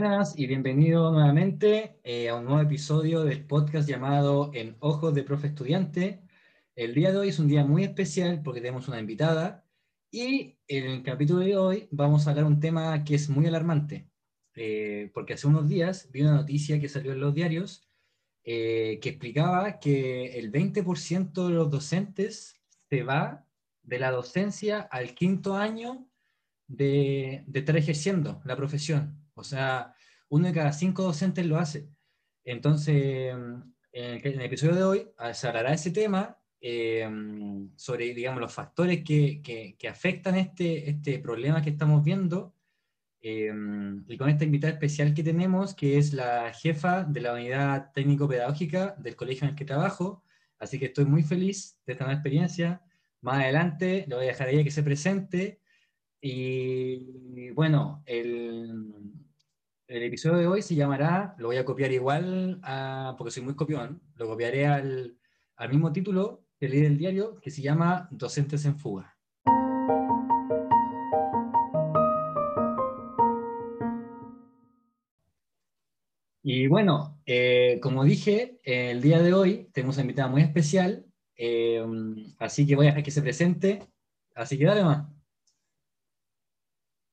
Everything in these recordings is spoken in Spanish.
Buenas y bienvenido nuevamente eh, a un nuevo episodio del podcast llamado En Ojos de Profe Estudiante. El día de hoy es un día muy especial porque tenemos una invitada y en el capítulo de hoy vamos a hablar un tema que es muy alarmante, eh, porque hace unos días vi una noticia que salió en los diarios eh, que explicaba que el 20% de los docentes se va de la docencia al quinto año de, de estar ejerciendo la profesión. O sea, uno de cada cinco docentes lo hace. Entonces, en el, episodio de hoy se hablará de ese tema, eh, sobre, digamos, los factores que, que, afectan este, este problema que estamos viendo. Eh, y con esta invitada especial que tenemos, que es la jefa de la unidad técnico-pedagógica del colegio en el que trabajo. Así que estoy muy feliz de esta nueva experiencia. Más adelante le voy a dejar a ella que se presente. Y bueno, el, el episodio de hoy se llamará, lo voy a copiar igual, porque soy muy copión, lo copiaré al, al mismo título que leí del diario, que se llama Docentes en Fuga. Y bueno, eh, como dije, el día de hoy tenemos una invitada muy especial, eh, así que voy a dejar que se presente. Así que dale más.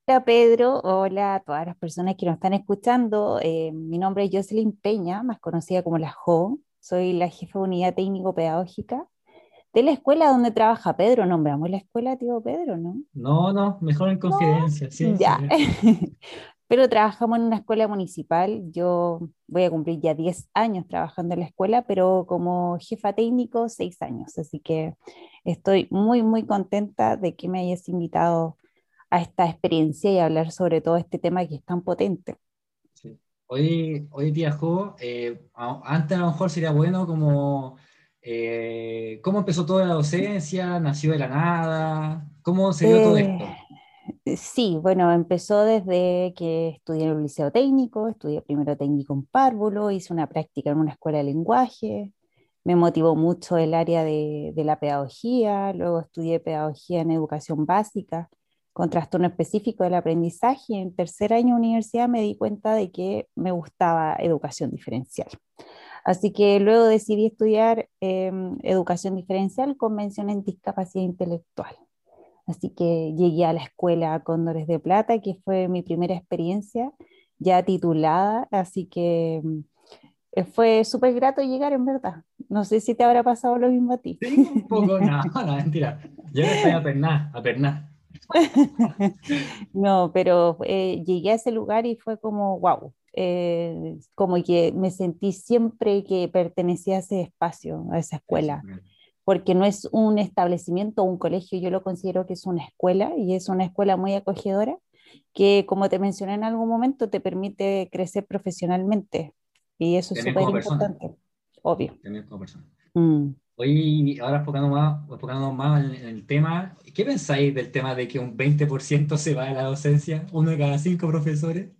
Hola Pedro, hola a todas las personas que nos están escuchando. Eh, mi nombre es Jocelyn Peña, más conocida como la JO. Soy la jefa de unidad técnico-pedagógica de la escuela donde trabaja Pedro. Nombramos la escuela, tío Pedro, ¿no? No, no, mejor en confidencia, sí. Ya. pero trabajamos en una escuela municipal. Yo voy a cumplir ya 10 años trabajando en la escuela, pero como jefa técnico, 6 años. Así que estoy muy, muy contenta de que me hayas invitado a esta experiencia y hablar sobre todo este tema que es tan potente. Hoy, hoy Jo, eh, antes a lo mejor sería bueno como eh, cómo empezó toda la docencia, nació de la nada, cómo se dio todo esto. Eh, sí, bueno, empezó desde que estudié en el liceo técnico, estudié primero técnico en párvulo, hice una práctica en una escuela de lenguaje, me motivó mucho el área de, de la pedagogía, luego estudié pedagogía en educación básica con trastorno específico del aprendizaje. En tercer año de universidad me di cuenta de que me gustaba educación diferencial. Así que luego decidí estudiar em, educación diferencial con mención en discapacidad intelectual. Así que llegué a la escuela Cóndores de Plata, que fue mi primera experiencia ya titulada, así que em, fue súper grato llegar en verdad. No sé si te habrá pasado lo mismo a ti. Sí, un poco, no, no, mentira. Yo estoy a pernar, a pernar. no, pero eh, llegué a ese lugar y fue como, wow, eh, como que me sentí siempre que pertenecía a ese espacio, a esa escuela, porque no es un establecimiento, un colegio, yo lo considero que es una escuela y es una escuela muy acogedora que, como te mencioné en algún momento, te permite crecer profesionalmente y eso es súper importante, obvio. Hoy, ahora enfocando más, enfocando más en, el tema, ¿qué pensáis del tema de que un 20% se va de la docencia, uno de cada cinco profesores?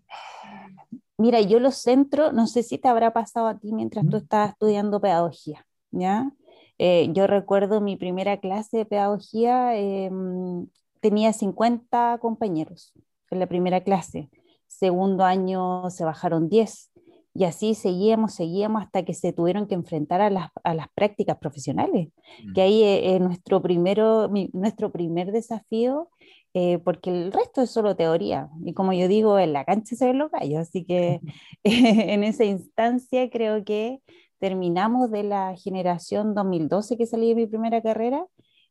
Mira, yo lo centro, no sé si te habrá pasado a ti mientras tú estabas estudiando pedagogía, ¿ya? Eh, yo recuerdo mi primera clase de pedagogía, em, tenía 50 compañeros en la primera clase, segundo año se bajaron 10, y así seguíamos, seguíamos hasta que se tuvieron que enfrentar a las, a las prácticas profesionales, que ahí es nuestro, primero, nuestro primer desafío, eh, porque el resto es solo teoría. Y como yo digo, en la cancha se ven los gallos, así que en esa instancia creo que terminamos de la generación 2012 que salí de mi primera carrera,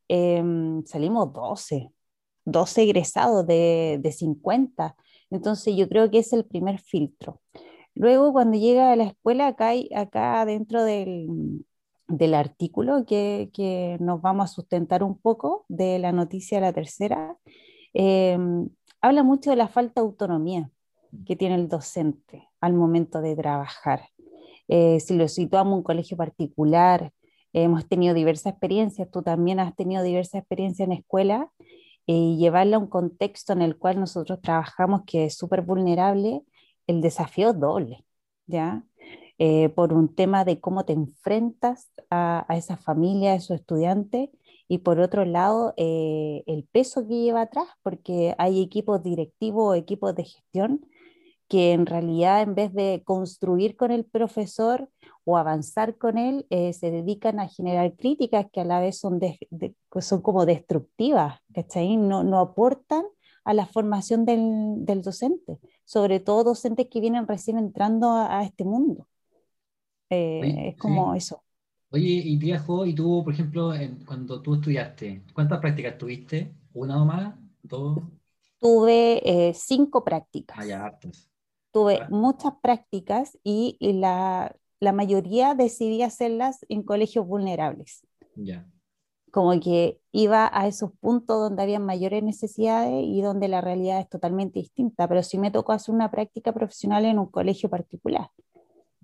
em, salimos 12, 12 egresados de, de 50. Entonces yo creo que es el primer filtro. Luego, cuando llega a la escuela, acá, acá dentro del, del artículo que, que, nos vamos a sustentar un poco de la noticia de la tercera, em, habla mucho de la falta de autonomía que tiene el docente al momento de trabajar. Eh, si lo situamos en un colegio particular, hemos tenido diversas experiencias, tú también has tenido diversas experiencias en escuela, eh, y llevarla a un contexto en el cual nosotros trabajamos que es súper vulnerable, el desafío doble, ¿ya? Eh, por un tema de cómo te enfrentas a, esa familia, a esos estudiantes, y por otro lado, eh, el peso que lleva atrás, porque hay equipos directivos o equipos de gestión que en realidad en vez de construir con el profesor o avanzar con él, eh, se dedican a generar críticas que a la vez son, son como destructivas, ¿cachai? No, no aportan a la formación del, docente, sobre todo docentes que vienen recién entrando a, este mundo. Eh, es como eso. Oye, y viejo, y tú, por ejemplo, cuando tú estudiaste, ¿cuántas prácticas tuviste? ¿Una o más? ¿Dos? Tuve eh, cinco prácticas. Ah, ya. Tuve ah. muchas prácticas y, la, la, mayoría decidí hacerlas en colegios vulnerables. Ya. Como que iba a esos puntos donde había mayores necesidades y donde la realidad es totalmente distinta, pero sí me tocó hacer una práctica profesional en un colegio particular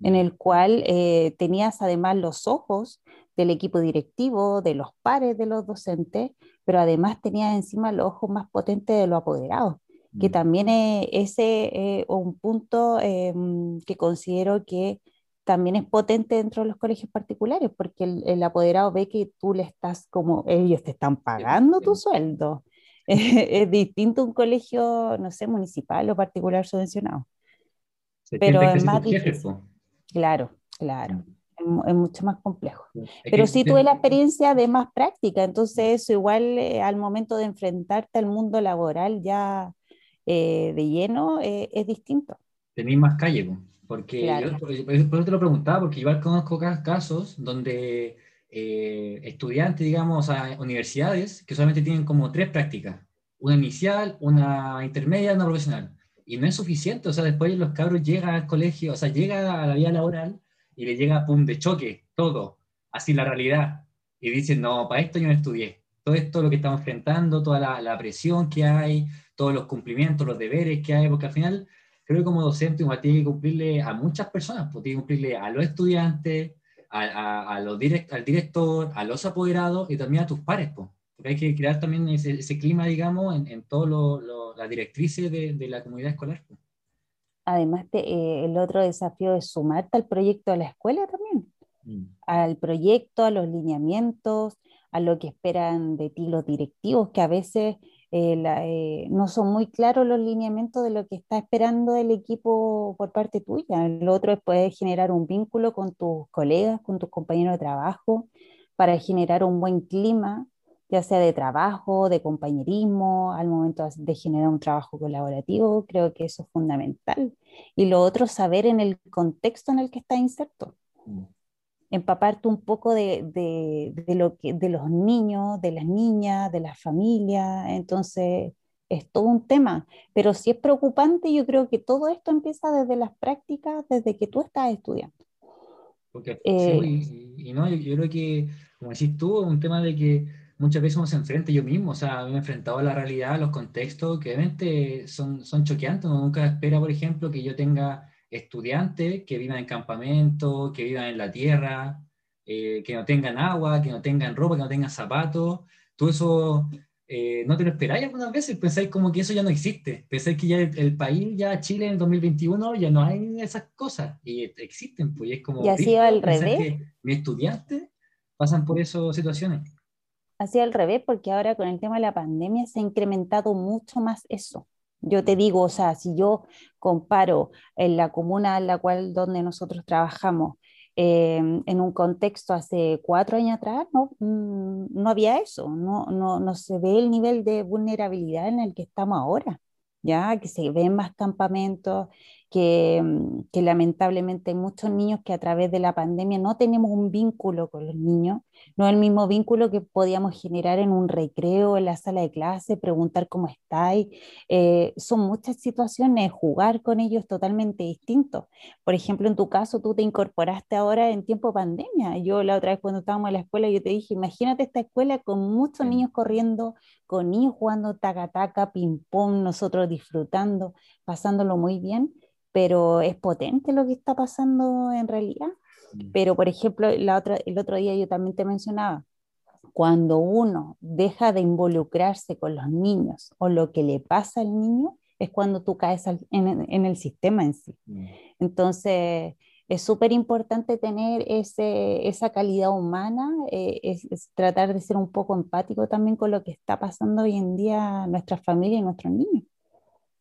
en el cual eh, tenías además los ojos del equipo directivo, de los pares de los docentes, pero además tenías encima los ojos más potentes de los apoderados, que mm. también es ese eh, un punto em, que considero que también es potente dentro de los colegios particulares, porque el, apoderado ve que tú le estás como, ellos te están pagando tu sueldo. es distinto un colegio, no sé, municipal o particular subvencionado. pero es más difícil. Claro, claro. Mm. Es, mucho más complejo. Pero sí tuve la experiencia de más práctica, entonces eso igual eh, al momento de enfrentarte al mundo laboral ya eh, de lleno eh, es distinto. Tenéis más calle, porque yo, por, eso te lo preguntaba, porque igual conozco casos donde estudiantes, digamos, a universidades que solamente tienen como tres prácticas, una inicial, una intermedia y una profesional y no es suficiente, o sea, después los cabros llegan al colegio, o sea, llegan a la vida laboral y le llega, pum, de choque, todo, así la realidad, y dicen, no, para esto yo no estudié, todo esto lo que estamos enfrentando, toda la, la presión que hay, todos los cumplimientos, los deberes que hay, porque al final creo que como docente uno tiene que cumplirle a muchas personas, pues tiene que cumplirle a los estudiantes, a, a, los direct, al director, a los apoderados y también a tus pares, pues. Porque hay que crear también ese, ese clima, digamos, en, en todas las directrices de, de, la comunidad escolar. Además, eh, el otro desafío es sumarte al proyecto de la escuela también, mm. al proyecto, a los lineamientos, a lo que esperan de ti los directivos, que a veces eh, eh, no son muy claros los lineamientos de lo que está esperando el equipo por parte tuya. El otro es poder generar un vínculo con tus colegas, con tus compañeros de trabajo, para generar un buen clima ya sea de trabajo, de compañerismo, al momento de generar un trabajo colaborativo, creo que eso es fundamental. Y lo otro, saber en el contexto en el que está inserto. Empaparte un poco de, de, lo que, de los niños, de las niñas, de las familias. Entonces, es todo un tema. Pero si es preocupante, yo creo que todo esto empieza desde las prácticas, desde que tú estás estudiando. Eh, y, no, yo, yo creo que, como decís tú, es un tema de que muchas veces uno se enfrenta yo mismo, o sea, me he enfrentado a la realidad, a los contextos que obviamente son, son choqueantes, uno nunca espera, por ejemplo, que yo tenga estudiantes que vivan en campamento, que vivan en la tierra, eh, que no tengan agua, que no tengan ropa, que no tengan zapatos, todo eso eh, no te lo esperáis algunas veces, pensáis como que eso ya no existe, pensáis que ya el, país, ya Chile en el 2021, ya no hay esas cosas, y existen, pues y es como... Y así al revés. mis estudiantes pasan por esas situaciones. Así al revés, porque ahora con el tema de la pandemia se ha incrementado mucho más eso. Yo te digo, o sea, si yo comparo en la comuna en la cual donde nosotros trabajamos, em, en un contexto hace cuatro años atrás, no, mm, no había eso, no, no, no se ve el nivel de vulnerabilidad en el que estamos ahora, ya que se ven más campamentos, Mm, que, lamentablemente hay muchos niños que a través de la pandemia no tenemos un vínculo con los niños, no el mismo vínculo que podíamos generar en un recreo, en la sala de clase, preguntar cómo estáis. Eh, son muchas situaciones, jugar con ellos totalmente distintos. Por ejemplo, en tu caso, tú te incorporaste ahora en tiempo de pandemia. Yo la otra vez cuando estábamos en la escuela, yo te dije, imagínate esta escuela con muchos niños corriendo, con niños jugando taca-taca, ping-pong, nosotros disfrutando, pasándolo muy bien pero es potente lo que está pasando en realidad. Mm. Pero, por ejemplo, la otra, el otro día yo también te mencionaba, cuando uno deja de involucrarse con los niños o lo que le pasa al niño, es cuando tú caes en, en, el sistema en sí. Mm. Entonces, es súper importante tener ese, esa calidad humana, eh, es, tratar de ser un poco empático también con lo que está pasando hoy en día nuestra familia y nuestros niños.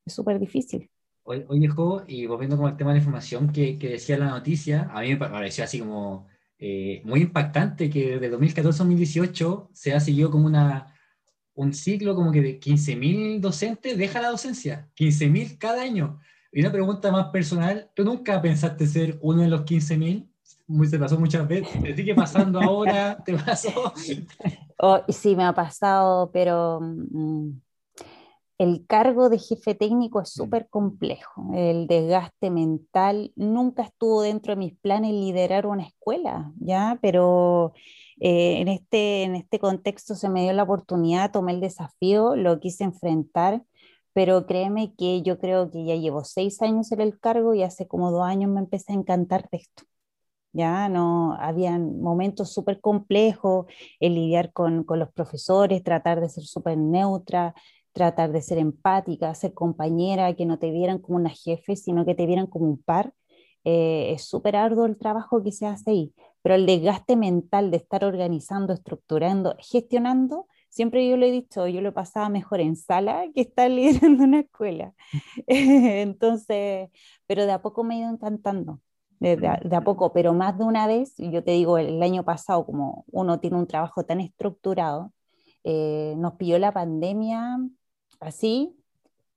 Es súper difícil. Oye, Jo, y volviendo como al tema de la información que, que decía la noticia, a mí me pareció así como eh, muy impactante que de 2014 a 2018 se ha seguido como una, un ciclo como que de 15.000 docentes deja la docencia, 15.000 cada año. Y una pregunta más personal, ¿tú nunca pensaste ser uno de los 15.000? Se pasó muchas veces, ¿te sigue pasando ahora? ¿Te pasó? Oh, sí, me ha pasado, pero mm, el cargo de jefe técnico es mm. súper complejo. El desgaste mental nunca estuvo dentro de mis planes liderar una escuela, ¿ya? Pero eh, en, este, en este contexto se me dio la oportunidad, tomé el desafío, lo quise enfrentar, pero créeme que yo creo que ya llevo seis años en el cargo y hace como dos años me empecé a encantar de esto. Ya no, habían momentos súper complejos, el lidiar con, con los profesores, tratar de ser súper neutra, tratar de ser empática, ser compañera, que no te vieran como una jefe, sino que te vieran como un par. Eh, es súper arduo el trabajo que se hace ahí, pero el desgaste mental de estar organizando, estructurando, gestionando, siempre yo lo he dicho, yo lo pasaba mejor en sala que estar liderando una escuela. Entonces, pero de a poco me he ido encantando. De, de, a poco, pero más de una vez, yo te digo, el año pasado, como uno tiene un trabajo tan estructurado, eh, nos pilló la pandemia así,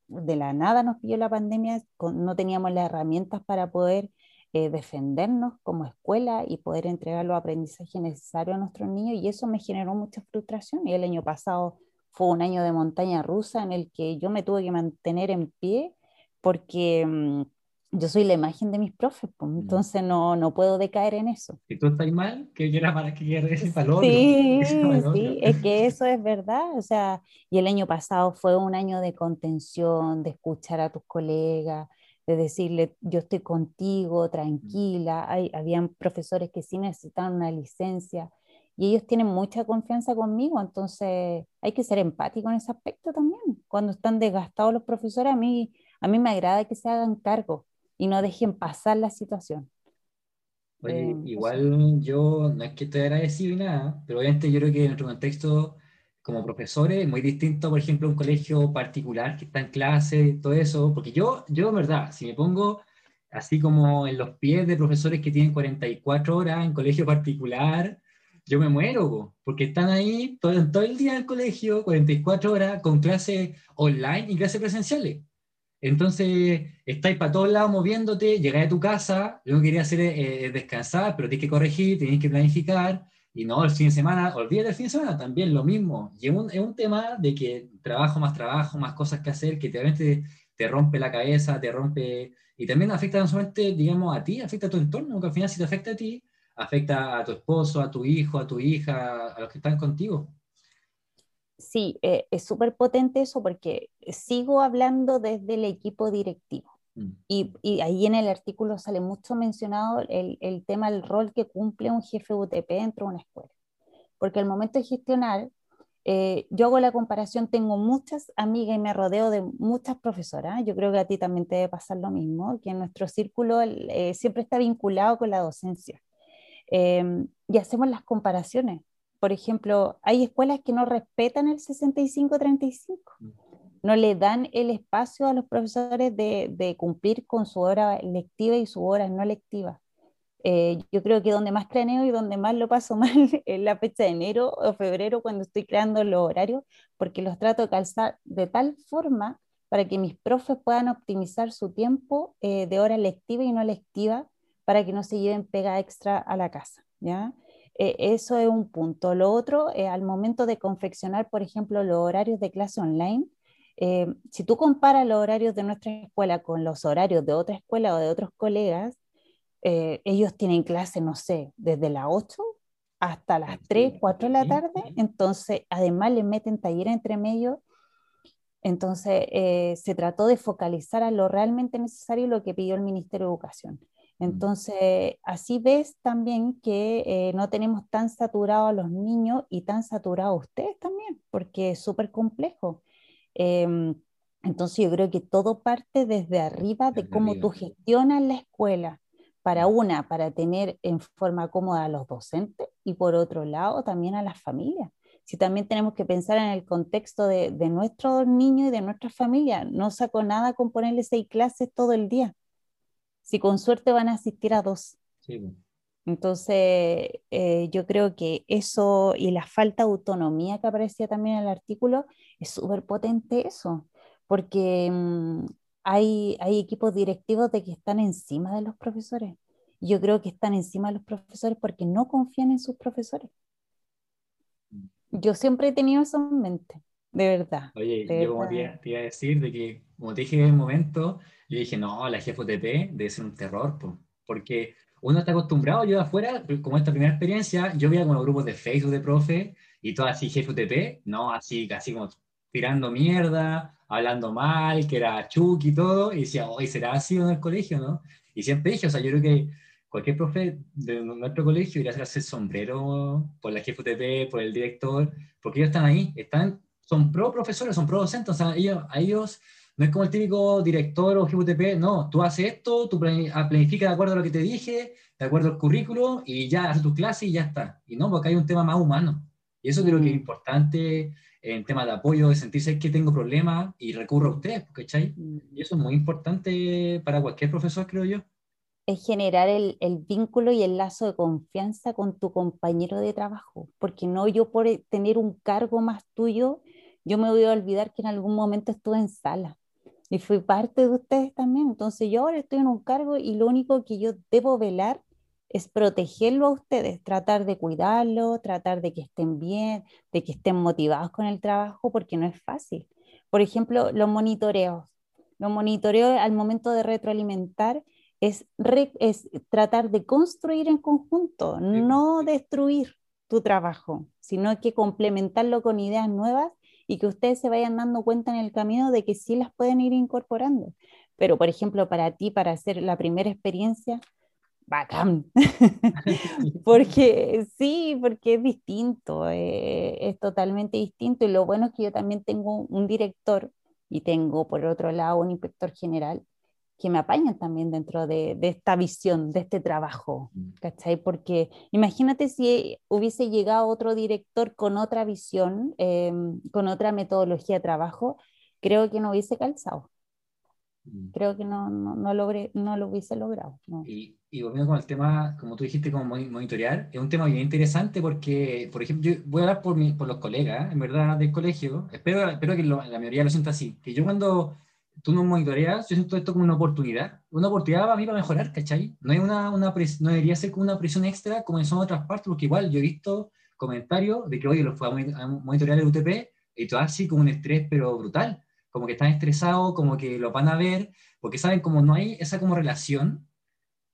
de la nada nos pilló la pandemia, no teníamos las herramientas para poder eh, defendernos como escuela y poder entregar los aprendizajes necesarios a nuestros niños y eso me generó mucha frustración. Y el año pasado fue un año de montaña rusa en el que yo me tuve que mantener en pie porque mm, yo soy la imagen de mis profes, pues, mm. entonces no, no puedo decaer en eso. Si tú estás mal, que yo era para que ese valor. Sí, sí, es que eso es verdad, o sea, y el año pasado fue un año de contención, de escuchar a tus colegas, de decirle, yo estoy contigo, tranquila, Hay, habían profesores que sí necesitaban una licencia, y ellos tienen mucha confianza conmigo, entonces hay que ser empático en ese aspecto también. Cuando están desgastados los profesores, a mí, a mí me agrada que se hagan cargo y no dejen pasar la situación. Oye, eh, igual yo no es que esté agradecido y nada, pero obviamente yo creo que en nuestro contexto como profesores es muy distinto, por ejemplo, a un colegio particular que está en clase, todo eso, porque yo, yo, verdad, si me pongo así como en los pies de profesores que tienen 44 horas en colegio particular, yo me muero, porque están ahí todo, todo el día en el colegio, 44 horas, con clases online y clases presenciales. Entonces, estáis para todos lados moviéndote, llegáis a tu casa, lo que quería hacer es, descansar, pero tienes que corregir, tienes que planificar, y no, el fin de semana, olvídate el fin de semana, también lo mismo. Y es un, es un tema de que trabajo más trabajo, más cosas que hacer, que realmente te rompe la cabeza, te rompe, y también afecta no solamente, digamos, a ti, afecta a tu entorno, que al final si te afecta a ti, afecta a tu esposo, a tu hijo, a tu hija, a los que están contigo sí, eh, es súper potente eso porque sigo hablando desde el equipo directivo. Mm. Y, ahí en el artículo sale mucho mencionado el, el, tema, el rol que cumple un jefe UTP dentro de una escuela. Porque al momento de gestionar, eh, yo hago la comparación, tengo muchas amigas y me rodeo de muchas profesoras, yo creo que a ti también te debe pasar lo mismo, que en nuestro círculo eh, siempre está vinculado con la docencia. Em, y hacemos las comparaciones por ejemplo, hay escuelas que no respetan el 65-35, mm. no le dan el espacio a los profesores de, cumplir con su hora lectiva y su hora no lectiva. Eh, yo creo que donde más craneo y donde más lo paso mal es la fecha de enero o febrero cuando estoy creando los horarios, porque los trato de calzar de tal forma para que mis profes puedan optimizar su tiempo eh, de hora lectiva y no lectiva para que no se lleven pega extra a la casa. ¿ya? Eh, eso es un punto. Lo otro, eh, al momento de confeccionar, por ejemplo, los horarios de clase online, eh, si tú comparas los horarios de nuestra escuela con los horarios de otra escuela o de otros colegas, ellos tienen clase, no sé, desde las 8 hasta las 3, 4 de la tarde, entonces además le meten taller entre medio. Entonces se trató de focalizar a lo realmente necesario y lo que pidió el Ministerio de Educación. Mm. Entonces, así ves también que eh, no tenemos tan saturados a los niños y tan saturados a ustedes también, porque es súper complejo. Em, entonces, yo creo que todo parte desde arriba de cómo tú gestionas la escuela, para mm. una, para tener en forma cómoda a los docentes y por otro lado también a las familias. si también tenemos que pensar en el contexto de, de nuestros niños y de nuestra familia. No saco nada con ponerle seis clases todo el día. Si con suerte van a asistir a dos. Entonces, eh, yo creo que eso y la falta de autonomía que aparecía también en el artículo es súper potente eso, porque mm, hay, hay equipos directivos de que están encima de los profesores. Yo creo que están encima de los profesores porque no confían en sus profesores. Mm. Yo siempre he tenido eso en mente, de verdad. Oye, yo como te, iba a decir, de que, como te dije en el momento, yo dije, no, la GFTP debe ser un terror, porque uno está acostumbrado, yo de afuera, como esta primera experiencia, yo veía como grupos de Facebook de profe y todo así GFTP, no, así, casi como tirando mierda, hablando mal, que era chuki y todo, y decía, hoy será así en el colegio, ¿no? Y siempre dije, o sea, yo creo que cualquier profe de nuestro colegio iría a hacerse sombrero por la GFTP, por el director, porque ellos están ahí, están, son pro profesores, son pro docentes, o sea, ellos, a ellos no es como el típico director o GPTP, no, tú haces esto, tú ah, planificas de acuerdo a lo que te dije, de acuerdo al currículo, y ya haces tu clase y ya está. Y no, porque hay un tema más humano. Y eso creo que es mm. importante en tema de apoyo, de sentirse que tengo problemas y recurro a ustedes, ¿cachai? Mm. Y eso es muy importante para cualquier profesor, creo yo. Es generar el, el, vínculo y el lazo de confianza con tu compañero de trabajo, porque no yo por tener un cargo más tuyo, yo me voy a olvidar que en algún momento estuve en sala y fui parte de ustedes también. Entonces yo ahora estoy en un cargo y lo único que yo debo velar es protegerlo a ustedes, tratar de cuidarlo, tratar de que estén bien, de que estén motivados con el trabajo, porque no es fácil. Por ejemplo, los monitoreos. Los monitoreos al momento de retroalimentar es, es tratar de construir en conjunto, no destruir tu trabajo, sino que complementarlo con ideas nuevas y que ustedes se vayan dando cuenta en el camino de que sí las pueden ir incorporando. Pero, por ejemplo, para ti, para hacer la primera experiencia, bacán. porque sí, porque es distinto, eh, es totalmente distinto. Y lo bueno es que yo también tengo un director y tengo, por otro lado, un inspector general que me apañan también dentro de, esta visión, de este trabajo. ¿cachai? Porque imagínate si hubiese llegado otro director con otra visión, em, con otra metodología de trabajo, creo que no hubiese calzado. Mm. Creo que no, no, no, logré, no lo hubiese logrado. Y, y volviendo con el tema, como tú dijiste, como monitorear, es un tema bien interesante porque, por ejemplo, yo voy a hablar por, mi, por los colegas, en verdad, del colegio, espero, espero que la mayoría lo sienta así, que yo cuando tú no monitoreas, yo siento esto como una oportunidad, una oportunidad para mí para mejorar, ¿cachai? No, hay una, una no debería ser como una presión extra como en otras partes, porque igual yo he visto comentarios de que, oye, los fue a monitorear el UTP y todo así como un estrés, pero brutal, como que están estresados, como que lo van a ver, porque saben como no hay esa como relación,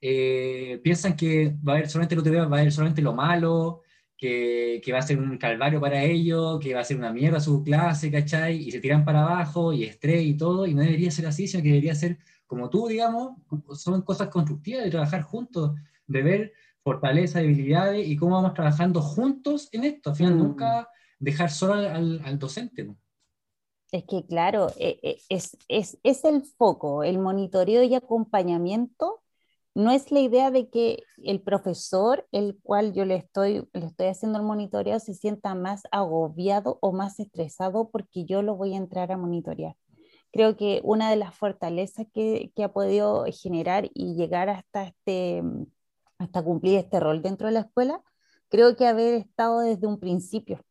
eh, piensan que va a haber solamente el UTP, va a haber solamente lo malo, que, va a ser un calvario para ellos, que va a ser una mierda su clase, ¿cachai? Y se tiran para abajo y estrés y todo, y no debería ser así, sino que debería ser como tú, digamos, son cosas constructivas de trabajar juntos, de ver fortaleza, debilidades y cómo vamos trabajando juntos en esto. Al final, mm. nunca dejar solo al, al, docente. Es que, claro, e, e, es, es, es el foco, el monitoreo y acompañamiento no es la idea de que el profesor, el cual yo le estoy, le estoy haciendo el monitoreo, se sienta más agobiado o más estresado porque yo lo voy a entrar a monitorear. Creo que una de las fortalezas que, que ha podido generar y llegar hasta, este, hasta cumplir este rol dentro de la escuela, creo que haber estado desde un principio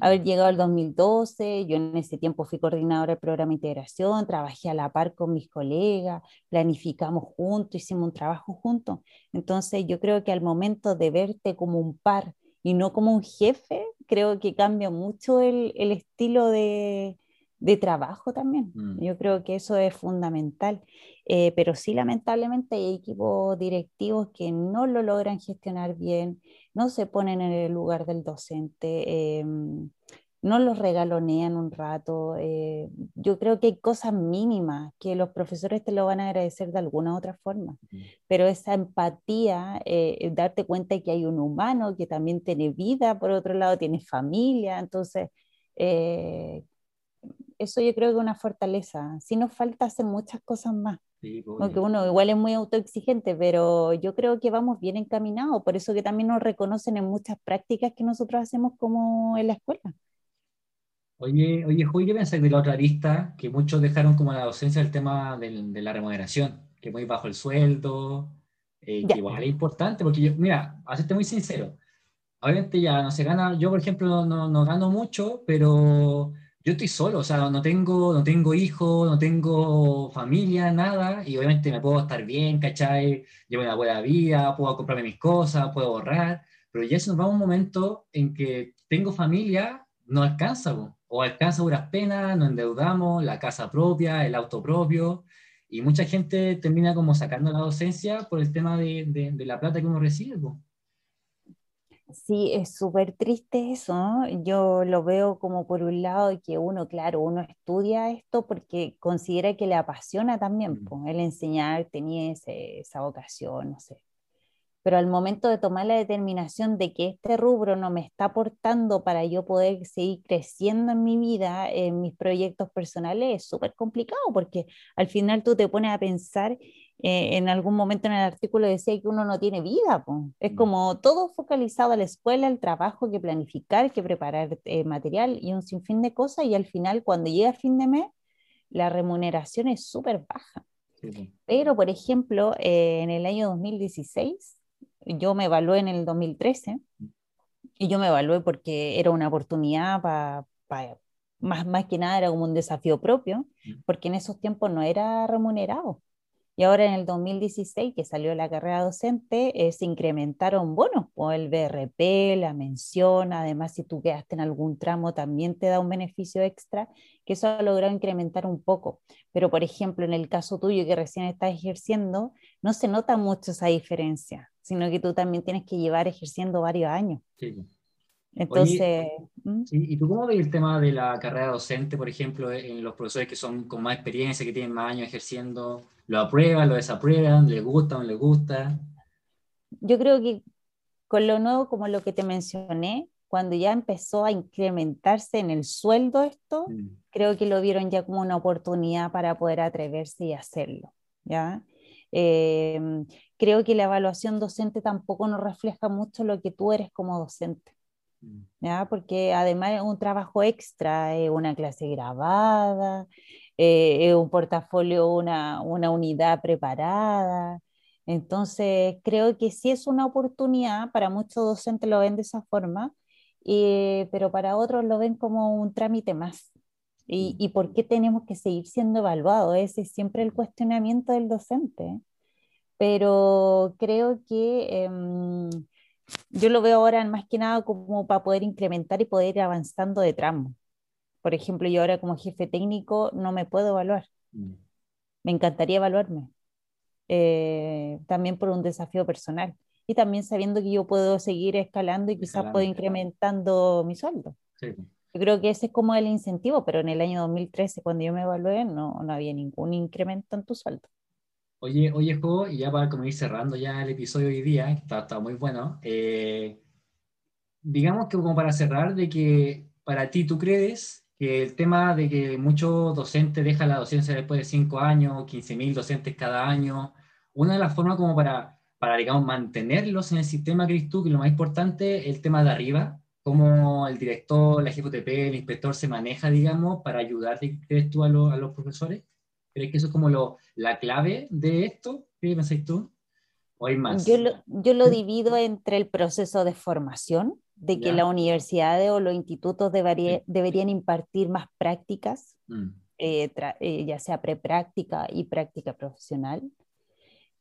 haber llegado al 2012, yo en ese tiempo fui coordinadora del programa de integración, trabajé a la par con mis colegas, planificamos juntos, hicimos un trabajo juntos. Entonces yo creo que al momento de verte como un par y no como un jefe, creo que cambia mucho el, el estilo de, de, trabajo también. Mm. Yo creo que eso es fundamental. Eh, pero sí, lamentablemente hay equipos directivos que no lo logran gestionar bien, no se ponen en el lugar del docente, em, no los regalonean un rato. Eh, yo creo que hay cosas mínimas que los profesores te lo van a agradecer de alguna otra forma, pero esa empatía, eh, darte cuenta de que hay un humano que también tiene vida, por otro lado tiene familia, entonces eso yo creo que es una fortaleza. Si nos falta hacer muchas cosas más. Porque uno igual es muy autoexigente, pero yo creo que vamos bien encaminados, por eso que también nos reconocen en muchas prácticas que nosotros hacemos como en la escuela. Oye, oye, Joy, ¿qué pensás de la otra lista? Que muchos dejaron como la docencia el tema del, de la remuneración, que muy bajo el sueldo, eh, que igual es importante, porque yo, mira, a serte muy sincero, obviamente ya no se gana, yo por ejemplo no, no gano mucho, pero yo estoy solo, o sea, no tengo, no tengo hijos, no tengo familia, nada, y obviamente me puedo estar bien, ¿cachai? Llevo una buena vida, puedo comprarme mis cosas, puedo ahorrar, pero ya si nos va un momento en que tengo familia, no alcanza, o alcanza duras penas, nos endeudamos, la casa propia, el auto propio, y mucha gente termina como sacando la docencia por el tema de, de, la plata que uno recibe. Sí, es súper triste eso. Yo lo veo como por un lado que uno, claro, uno estudia esto porque considera que le apasiona también, mm. el enseñar tenía esa vocación, no sé. Pero al momento de tomar la determinación de que este rubro no me está aportando para yo poder seguir creciendo en mi vida, en mis proyectos personales, es súper complicado porque al final tú te pones a pensar eh, en algún momento en el artículo decía que uno no tiene vida, es mm. como todo focalizado a la escuela, el trabajo, que planificar, que preparar eh, material y un sinfín de cosas y al final cuando llega fin de mes la remuneración es súper baja. Pero, por ejemplo, eh, en el año 2016, yo me evalué en el 2013 mm. y yo me evalué porque era una oportunidad para, más, más que nada era como un desafío propio, mm. porque en esos tiempos no era remunerado. Y ahora en el 2016, que salió la carrera docente, eh, se incrementaron bonos, o el BRP, la mención, además si tú quedaste en algún tramo también te da un beneficio extra, que eso ha logrado incrementar un poco. Pero por ejemplo, en el caso tuyo que recién estás ejerciendo, no se nota mucho esa diferencia, sino que tú también tienes que llevar ejerciendo varios años. Sí. Entonces... ¿Y tú cómo ves el tema de la carrera docente, por ejemplo, en los profesores que son con más experiencia, que tienen más años ejerciendo? ¿Lo aprueban, lo desaprueban? ¿Les gusta o no les gusta? Yo creo que con lo nuevo, como lo que te mencioné, cuando ya empezó a incrementarse en el sueldo esto, mm. creo que lo vieron ya como una oportunidad para poder atreverse y hacerlo. ¿ya? Em, creo que la evaluación docente tampoco nos refleja mucho lo que tú eres como docente. ¿Ya? Porque además es un trabajo extra, es una clase grabada, eh, un portafolio, una, una unidad preparada. Entonces, creo que sí es una oportunidad, para muchos docentes lo ven de esa forma, pero para otros lo ven como un trámite más. ¿Y, ¿Y, por qué tenemos que seguir siendo evaluados? Ese es siempre el cuestionamiento del docente. Pero creo que em, yo lo veo ahora más que nada como para poder incrementar y poder ir avanzando de tramo. Por ejemplo, yo ahora como jefe técnico no me puedo evaluar. Mm. Me encantaría evaluarme. Eh, también por un desafío personal. Y también sabiendo que yo puedo seguir escalando y quizás puedo incrementando mi sueldo. Yo creo que ese es como el incentivo, pero en el año 2013, cuando yo me evalué, no, no había ningún incremento en tu sueldo. Oye, oye, Jo, y ya para como ir cerrando ya el episodio de hoy día, está, está muy bueno, eh, digamos que como para cerrar, de que para ti tú crees que el tema de que muchos docentes dejan la docencia después de cinco años, 15.000 docentes cada año, una de las formas como para, para, digamos, mantenerlos en el sistema, crees tú, que lo más importante es el tema de arriba, cómo el director, la GFTP, el inspector se maneja, digamos, para ayudar, crees tú, a, a los profesores? ¿Crees que eso es como lo, la clave de esto? ¿Qué pensáis tú? ¿O hay más? Yo lo, yo lo divido entre el proceso de formación, de que las universidades o los institutos deberían impartir más prácticas, mm. eh, eh, ya sea prepráctica y práctica profesional.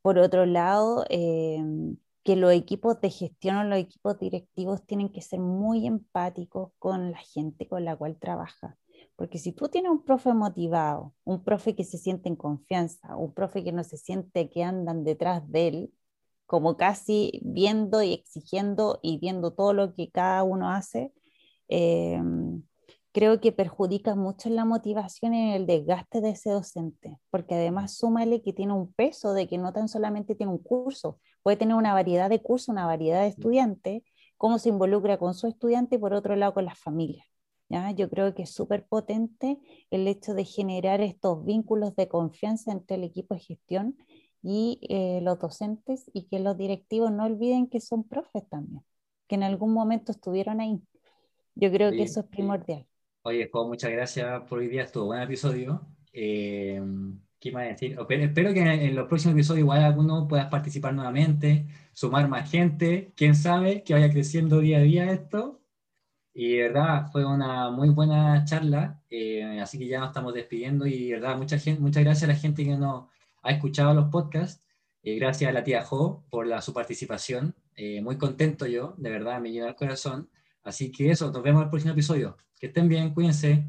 Por otro lado, em, que los equipos de gestión o los equipos directivos tienen que ser muy empáticos con la gente con la cual trabaja. Porque si tú tienes un profe motivado, un profe que se siente en confianza, un profe que no se siente que andan detrás de él, como casi viendo y exigiendo y viendo todo lo que cada uno hace, em, creo que perjudica mucho en la motivación y en el desgaste de ese docente, porque además súmale que tiene un peso de que no tan solamente tiene un curso, puede tener una variedad de cursos, una variedad de estudiantes, cómo se involucra con su estudiante y por otro lado con las familias. ¿Ya? Yo creo que es súper potente el hecho de generar estos vínculos de confianza entre el equipo de gestión y eh, los docentes y que los directivos no olviden que son profes también, que en algún momento estuvieron ahí. Yo creo que eso es primordial. Oye, Jo, muchas gracias por hoy día, estuvo buen episodio. Eh, ¿Qué más decir? Espero que en los próximos episodios igual alguno puedas participar nuevamente, sumar más gente, quién sabe, que vaya creciendo día a día esto. Y verdad, fue una muy buena charla, eh, así que ya nos estamos despidiendo y de verdad, mucha muchas gracias a la gente que nos ha escuchado los podcasts. Eh, gracias a la tía Jo por la, su participación. Eh, muy contento yo, de verdad, me llena el corazón. Así que eso, nos vemos en el próximo episodio. Que estén bien, cuídense.